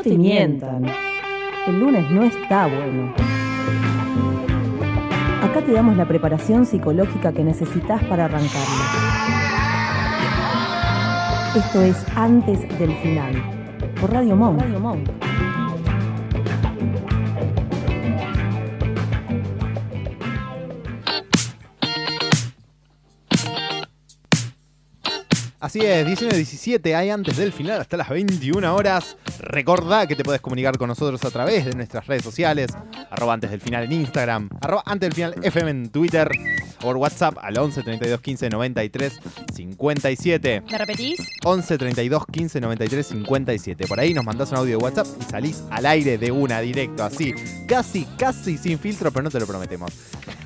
no te mientan. El lunes no está bueno. Acá te damos la preparación psicológica que necesitas para arrancarlo. Esto es Antes del Final, por Radio Monk. Radio Monk. Así es, 19-17 hay antes del final hasta las 21 horas. Recordá que te puedes comunicar con nosotros a través de nuestras redes sociales, arroba antes del final en Instagram, arroba antes del final FM en Twitter, o por WhatsApp al 11 32 15 93 57. ¿Me repetís? 11 32 15 93 57. Por ahí nos mandás un audio de WhatsApp y salís al aire de una, directo, así. Casi, casi sin filtro, pero no te lo prometemos.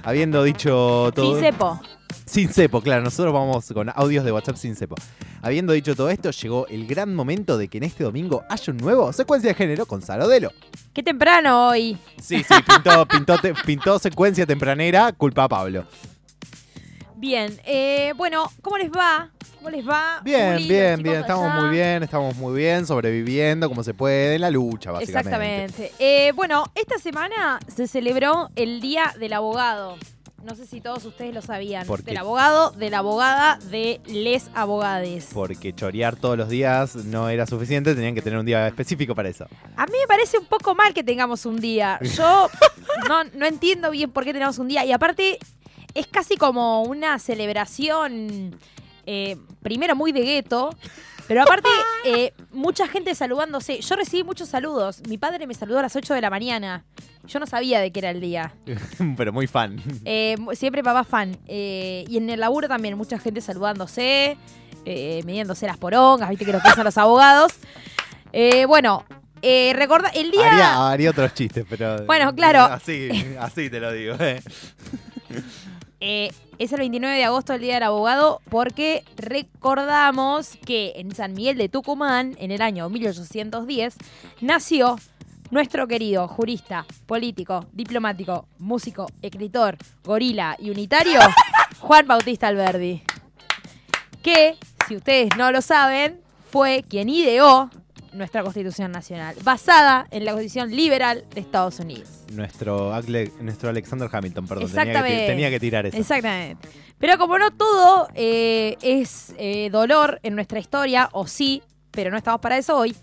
Habiendo dicho todo. Sin cepo. Sin cepo, claro, nosotros vamos con audios de WhatsApp sin cepo. Habiendo dicho todo esto, llegó el gran momento de que en este domingo haya un nuevo secuencia de género con Sarodelo. Qué temprano hoy. Sí, sí, pintó, pintó, te- pintó secuencia tempranera, culpa a Pablo. Bien, eh, bueno, ¿cómo les va? ¿Cómo les va? Bien, bien, bien, estamos allá? muy bien, estamos muy bien, sobreviviendo como se puede en la lucha, básicamente. Exactamente. Eh, bueno, esta semana se celebró el Día del Abogado. No sé si todos ustedes lo sabían. Del abogado, de la abogada, de les abogades. Porque chorear todos los días no era suficiente, tenían que tener un día específico para eso. A mí me parece un poco mal que tengamos un día. Yo no, no entiendo bien por qué tenemos un día. Y aparte, es casi como una celebración, eh, primero muy de gueto, pero aparte, eh, mucha gente saludándose. Yo recibí muchos saludos. Mi padre me saludó a las 8 de la mañana. Yo no sabía de qué era el día. Pero muy fan. Eh, siempre papá fan. Eh, y en el laburo también, mucha gente saludándose, midiéndose las porongas, viste que lo piensan los abogados. Bueno, eh, recorda, el día... Haría, haría otros chistes, pero. Bueno, claro. Así, así te lo digo. eh. Eh, es el 29 de agosto el Día del Abogado porque recordamos que en San Miguel de Tucumán, en el año 1810, nació nuestro querido jurista, político, diplomático, músico, escritor, gorila y unitario, Juan Bautista Alberdi. Que, si ustedes no lo saben, fue quien ideó nuestra Constitución Nacional, basada en la Constitución Liberal de Estados Unidos. Nuestro, nuestro Alexander Hamilton, perdón. Tenía que, tenía tirar eso. Exactamente. Pero como no todo eh, es eh, dolor en nuestra historia, o sí, pero no estamos para eso hoy,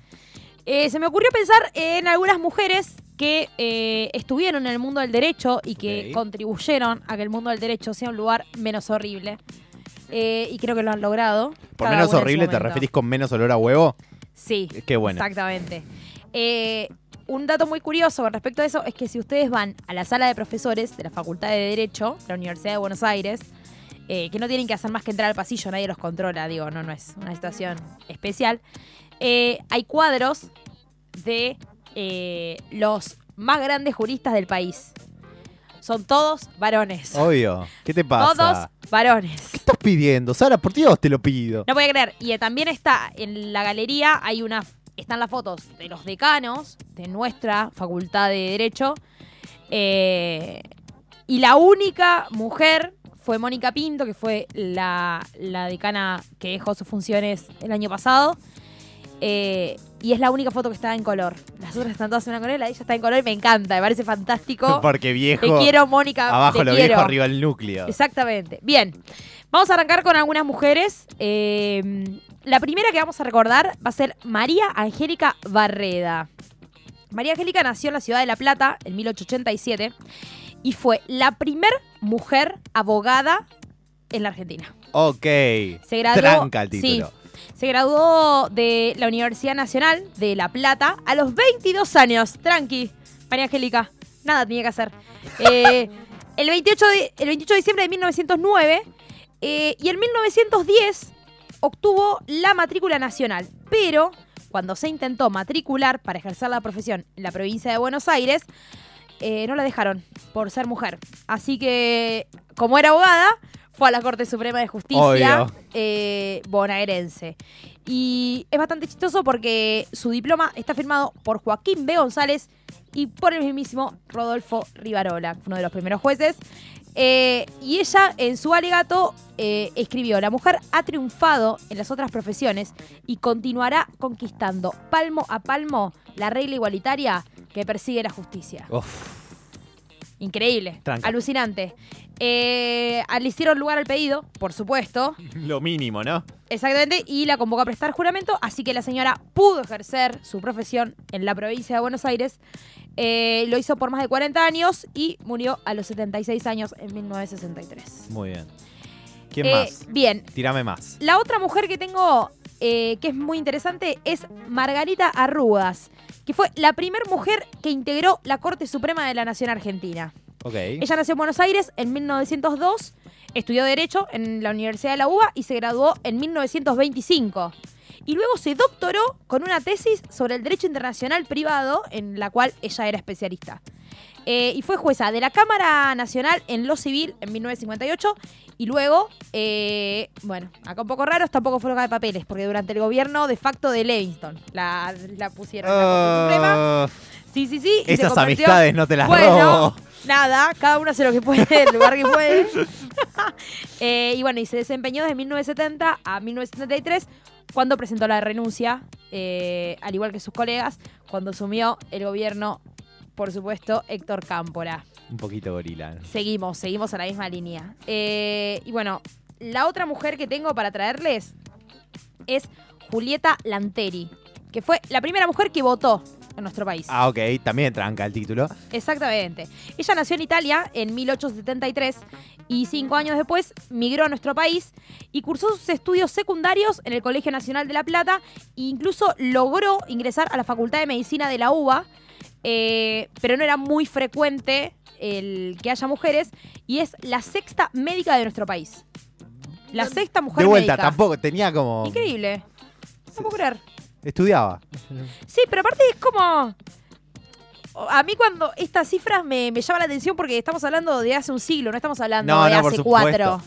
eh, se me ocurrió pensar en algunas mujeres que eh, estuvieron en el mundo del derecho y que contribuyeron a que el mundo del derecho sea un lugar menos horrible. Eh, y creo que lo han logrado. Por menos horrible, ¿te referís con menos olor a huevo? Sí. Qué bueno. Exactamente. Eh, un dato muy curioso con respecto a eso es que si ustedes van a la sala de profesores de la Facultad de Derecho, de la Universidad de Buenos Aires, eh, que no tienen que hacer más que entrar al pasillo, nadie los controla, digo, no, no es una situación especial, eh, hay cuadros de eh, los más grandes juristas del país. Son todos varones. Obvio. ¿Qué te pasa? Todos varones. ¿Qué estás pidiendo? Sara, por Dios te lo pido. No voy a creer. Y eh, también está en la galería, hay una, están las fotos de los decanos de nuestra facultad de Derecho. Eh, y la única mujer fue Mónica Pinto, que fue la, la decana que dejó sus funciones el año pasado. Eh, y es la única foto que está en color. Las otras están todas en una color, la de ella está en color y me encanta, me parece fantástico. Porque viejo. Te quiero, Mónica. Abajo te lo quiero. viejo, arriba el núcleo. Exactamente. Bien. Vamos a arrancar con algunas mujeres. Eh, la primera que vamos a recordar va a ser María Angélica Barreda. María Angélica nació en la ciudad de La Plata en 1887 y fue la primer mujer abogada en la Argentina. Ok. Se graduó, Tranca el sí, título. Se graduó de la Universidad Nacional de La Plata a los 22 años. Tranqui, María Angélica. Nada tenía que hacer. Eh, el, 28 de, el 28 de diciembre de 1909 eh, y en 1910 obtuvo la matrícula nacional. Pero cuando se intentó matricular para ejercer la profesión en la provincia de Buenos Aires, eh, no la dejaron por ser mujer. Así que, como era abogada, fue a la Corte Suprema de Justicia eh, bonaerense. Y es bastante chistoso porque su diploma está firmado por Joaquín B. González y por el mismísimo Rodolfo Rivarola, uno de los primeros jueces. Eh, y ella en su alegato eh, escribió, la mujer ha triunfado en las otras profesiones y continuará conquistando palmo a palmo la regla igualitaria que persigue la justicia. Uf, Increíble, alucinante. Eh, le hicieron lugar al pedido, por supuesto, lo mínimo, ¿no? exactamente, y la convocó a prestar juramento, así que la señora pudo ejercer su profesión en la provincia de Buenos Aires. Eh, lo hizo por más de 40 años y murió a los 76 años en 1963. Muy bien. ¿Quién Eh, más? Bien, Tírame más. la otra mujer que tengo eh, que es muy interesante es Margarita Arrugas, que fue la primera mujer que integró la Corte Suprema de la Nación Argentina. Ella nació en Buenos Aires en 1902, estudió Derecho en la Universidad de la UBA y se graduó en 1925. Y luego se doctoró con una tesis sobre el derecho internacional privado, en la cual ella era especialista. Eh, y fue jueza de la Cámara Nacional en lo civil en 1958. Y luego, eh, bueno, acá un poco raro, tampoco fue loca de papeles, porque durante el gobierno de facto de Livingston la, la pusieron en la Corte Suprema. Ah, Sí, sí, sí. y esas amistades no te las bueno, robo. nada, cada uno hace lo que puede, el lugar que puede. Eh, y bueno, y se desempeñó desde 1970 a 1973, cuando presentó la renuncia, eh, al igual que sus colegas, cuando asumió el gobierno, por supuesto, Héctor Cámpora. Un poquito gorila. Seguimos, seguimos a la misma línea. Eh, y bueno, la otra mujer que tengo para traerles es Julieta Lanteri, que fue la primera mujer que votó en nuestro país. Ah, ok. También tranca el título. Exactamente. Ella nació en Italia en 1873 y cinco años después migró a nuestro país y cursó sus estudios secundarios en el Colegio Nacional de La Plata e incluso logró ingresar a la Facultad de Medicina de la UBA, eh, pero no era muy frecuente el que haya mujeres y es la sexta médica de nuestro país. La sexta mujer De vuelta, médica. tampoco. Tenía como. Increíble. No puedo creer. Estudiaba. Sí, pero aparte es como. A mí cuando estas cifras me, me llaman la atención porque estamos hablando de hace un siglo, no estamos hablando No, de no, por hace supuesto. cuatro.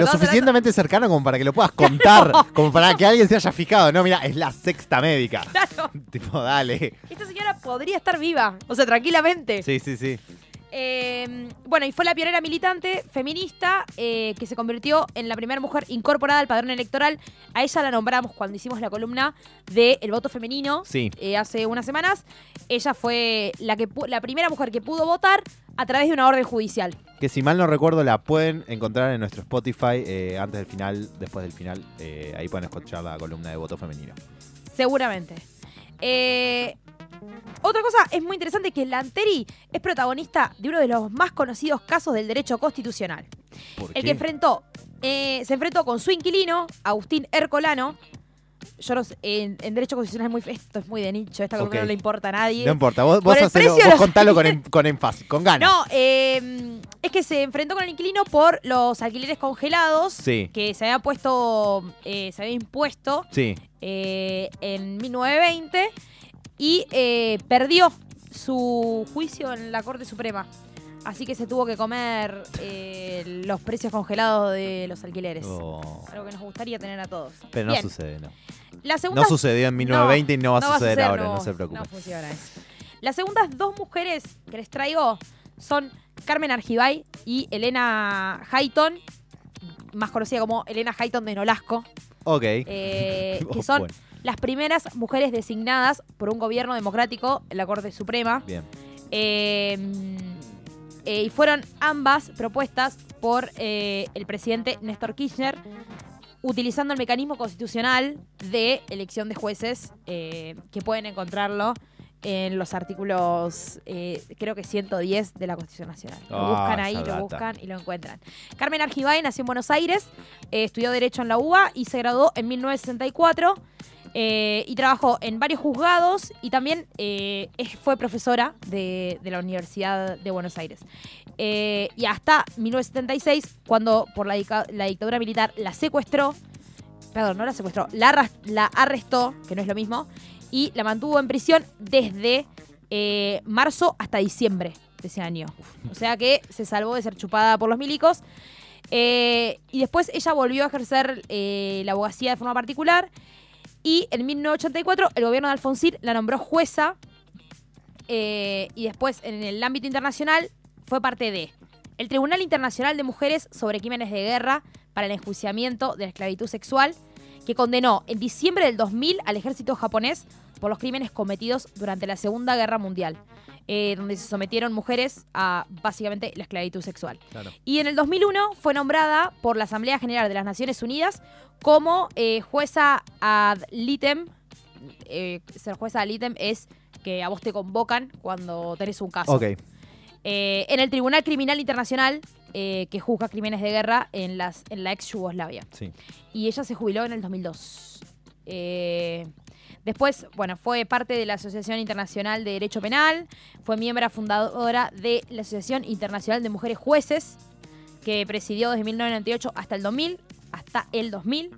Lo suficientemente cercano como para que lo puedas contar. Como para que alguien se haya fijado. No, mira, es la sexta médica. Claro, tipo, dale. esta señora podría estar viva, o sea, tranquilamente. Sí, sí, sí. Eh, bueno, y fue la pionera militante feminista eh, que se convirtió en la primera mujer incorporada al padrón electoral. A ella la nombramos cuando hicimos la columna del voto femenino Sí. eh, hace unas semanas. Ella fue la, que, la primera mujer que pudo votar a través de una orden judicial. Que si mal no recuerdo, la pueden encontrar en nuestro Spotify eh, antes del final, después del final. Ahí pueden escuchar la columna de voto femenino. Seguramente. Eh, otra cosa es muy interesante que Lanteri es protagonista de uno de los más conocidos casos del derecho constitucional. ¿Por El qué? que enfrentó, eh, se enfrentó con su inquilino, Agustín Ercolano. Yo no sé, en, en derecho constitucional es muy, esto es muy de nicho, esta columna Ok. no le importa a nadie. No importa, vos, vos, el hacelo, vos los contalo con, em- con énfasis, con ganas. No, eh, es que se enfrentó con el inquilino por los alquileres congelados Sí, que se había puesto, eh, se había impuesto sí. en 1920 y eh, perdió su juicio en la Corte Suprema. Así que se tuvo que comer eh, los precios congelados de los alquileres. Oh, Algo que nos gustaría tener a todos. pero no Bien, sucede, ¿no? La segunda, No sucedió en 1920 y no va a suceder ahora, no, no se preocupen. No funciona eso. Las segundas dos mujeres que les traigo son Carmen Argibay y Elena Hayton, más conocida como Elena Hayton de Nolasco, Ok. eh, que son bueno, las primeras mujeres designadas por un gobierno democrático en la Corte Suprema. bien. Eh, eh, y fueron ambas propuestas por eh, el presidente Néstor Kirchner, utilizando el mecanismo constitucional de elección de jueces, eh, que pueden encontrarlo en los artículos, eh, creo que 110 de la Constitución Nacional. Lo Ah, buscan ahí, lo buscan y lo encuentran. Carmen Argibay nació en Buenos Aires, eh, estudió Derecho en la UBA y se graduó en 1964. Eh, y trabajó en varios juzgados y también eh, fue profesora de, la Universidad de Buenos Aires. Eh, y hasta 1976, cuando por la, la dictadura militar la secuestró, perdón, no la secuestró, la, la arrestó, que no es lo mismo, y la mantuvo en prisión desde marzo hasta diciembre de ese año. O sea que se salvó de ser chupada por los milicos. Y después ella volvió a ejercer la abogacía de forma particular. Y en 1984 el gobierno de Alfonsín la nombró jueza. eh, y después en el ámbito internacional fue parte de el Tribunal Internacional de Mujeres sobre Crímenes de Guerra para el Enjuiciamiento de la Esclavitud Sexual, que condenó en diciembre del 2000 al ejército japonés por los crímenes cometidos durante la Segunda Guerra Mundial, eh, donde se sometieron mujeres a básicamente la esclavitud sexual. Claro. Y en el 2001 fue nombrada por la Asamblea General de las Naciones Unidas como eh, jueza ad litem. Eh, ser jueza ad litem es que a vos te convocan cuando tenés un caso. Ok. Eh, en el Tribunal Criminal Internacional que juzga crímenes de guerra en, las, en la ex Yugoslavia. Sí. Y ella se jubiló en el 2002. Eh, después, bueno, fue parte de la Asociación Internacional de Derecho Penal, fue miembro fundadora de la Asociación Internacional de Mujeres Jueces, que presidió desde 1998 hasta el 2000, hasta el 2000,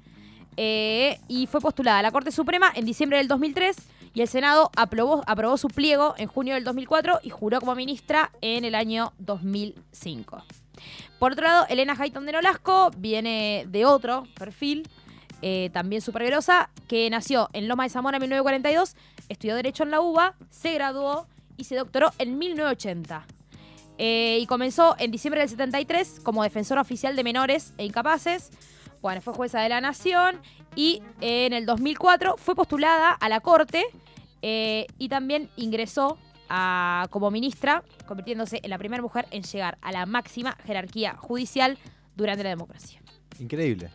eh, y fue postulada a la Corte Suprema en diciembre del 2003 y el Senado aprobó, aprobó su pliego en junio del 2004 y juró como ministra en el año 2005. Por otro lado, Elena Hayton de Nolasco viene de otro perfil, eh, también súper grosa, que nació en Loma de Zamora en 1942, estudió Derecho en la UBA, se graduó y se doctoró en 1980. Eh, y comenzó en diciembre del 73 como defensora oficial de menores e incapaces. Bueno, fue jueza de la Nación y en el 2004 fue postulada a la Corte eh, y también ingresó a- como ministra, convirtiéndose en la primera mujer en llegar a la máxima jerarquía judicial durante la democracia. Increíble.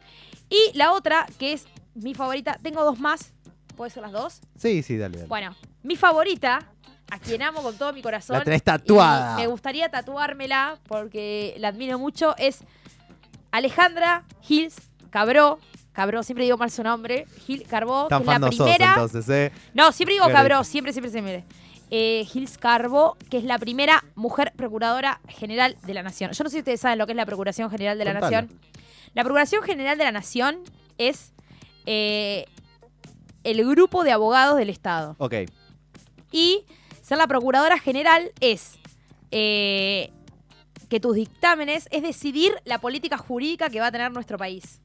Y la otra, que es mi favorita, tengo dos más, ¿puede ser las dos? Sí, sí, dale, dale. Bueno, mi favorita, a quien amo con todo mi corazón. La tenés tatuada. y me gustaría tatuármela porque la admiro mucho. Es Alejandra Hills Cabró. Cabró, siempre digo mal su nombre. Gil Carbó, que es la sos, primera. entonces, ¿eh? No, siempre digo Cabró, siempre, siempre se me. Eh, Gils Carbo, que es la primera mujer procuradora general de la Nación. Yo no sé si ustedes saben lo que es la Procuración General de la. Nación. La Procuración General de la Nación es eh, el grupo de abogados del Estado. Ok. Y ser la Procuradora General es eh, que tus dictámenes es decidir la política jurídica que va a tener nuestro país.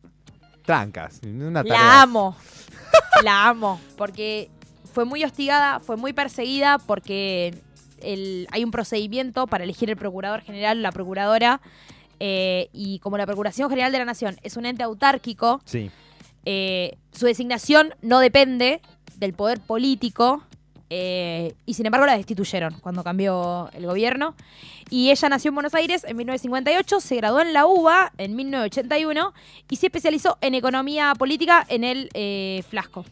Trancas. Una tarea. La amo. la amo. Porque fue muy hostigada, fue muy perseguida porque el- hay un procedimiento para elegir el procurador general o la procuradora. Eh, y como la Procuración General de la Nación es un ente autárquico, Sí. eh, su designación no depende del poder político. eh, y sin embargo la destituyeron cuando cambió el gobierno. Y ella nació en Buenos Aires en 1958, se graduó en la UBA en 1981 y se especializó en economía política en el Flasco,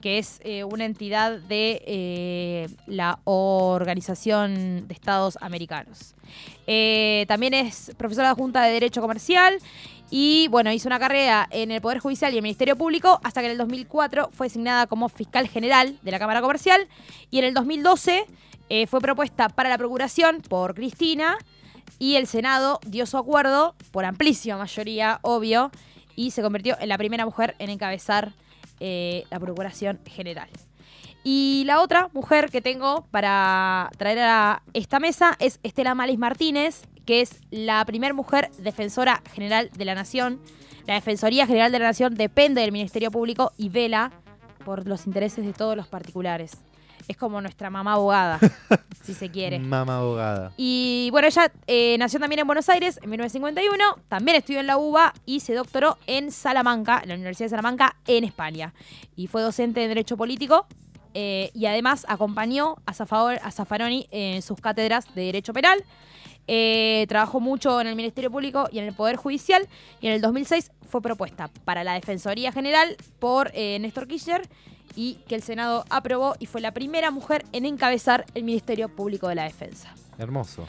que es eh, una entidad de eh, la Organización de Estados Americanos. Eh, también es profesora adjunta de Derecho Comercial y bueno, hizo una carrera en el Poder Judicial y el Ministerio Público hasta que en el 2004 fue designada como fiscal general de la Cámara Comercial y en el 2012 eh, fue propuesta para la Procuración por Cristina y el Senado dio su acuerdo por amplísima mayoría, obvio, y se convirtió en la primera mujer en encabezar eh, la Procuración General. Y la otra mujer que tengo para traer a esta mesa es Estela Malis Martínez, que es la primera mujer defensora general de la Nación. La Defensoría General de la Nación depende del Ministerio Público y vela por los intereses de todos los particulares. Es como nuestra mamá abogada, si se quiere. Mamá abogada. Y bueno, ella eh, nació también en Buenos Aires en 1951, también estudió en la UBA y se doctoró en Salamanca, en la Universidad de Salamanca, en España. Y fue docente de Derecho Político eh, y además acompañó a, Zafao- a Zaffaroni en sus cátedras de Derecho Penal. Eh, trabajó mucho en el Ministerio Público y en el Poder Judicial y en el 2006 fue propuesta para la Defensoría General por eh, Néstor Kirchner y que el Senado aprobó y fue la primera mujer en encabezar el Ministerio Público de la Defensa. Hermoso.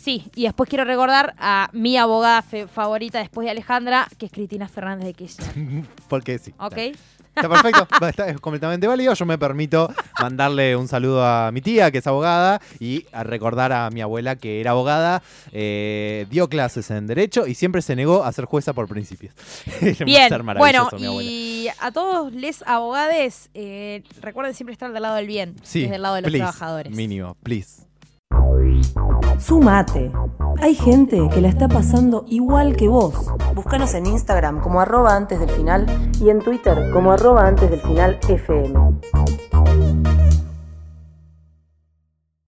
Sí, y después quiero recordar a mi abogada favorita después de Alejandra, que es Cristina Fernández de Kirchner. Porque sí. ¿Ok? Está perfecto, está- es completamente válido. Yo me permito mandarle un saludo a mi tía, que es abogada, y a recordar a mi abuela, que era abogada, eh, dio clases en Derecho y siempre se negó a ser jueza por principios. Bien, bueno, y a todos les abogades, eh, recuerden siempre estar del lado del bien, Sí, desde el lado de los please, trabajadores. Mínimo, please. Sumate. Hay gente que la está pasando igual que vos. Búscanos en Instagram como arroba antes del final y en Twitter como arroba antes del final FM.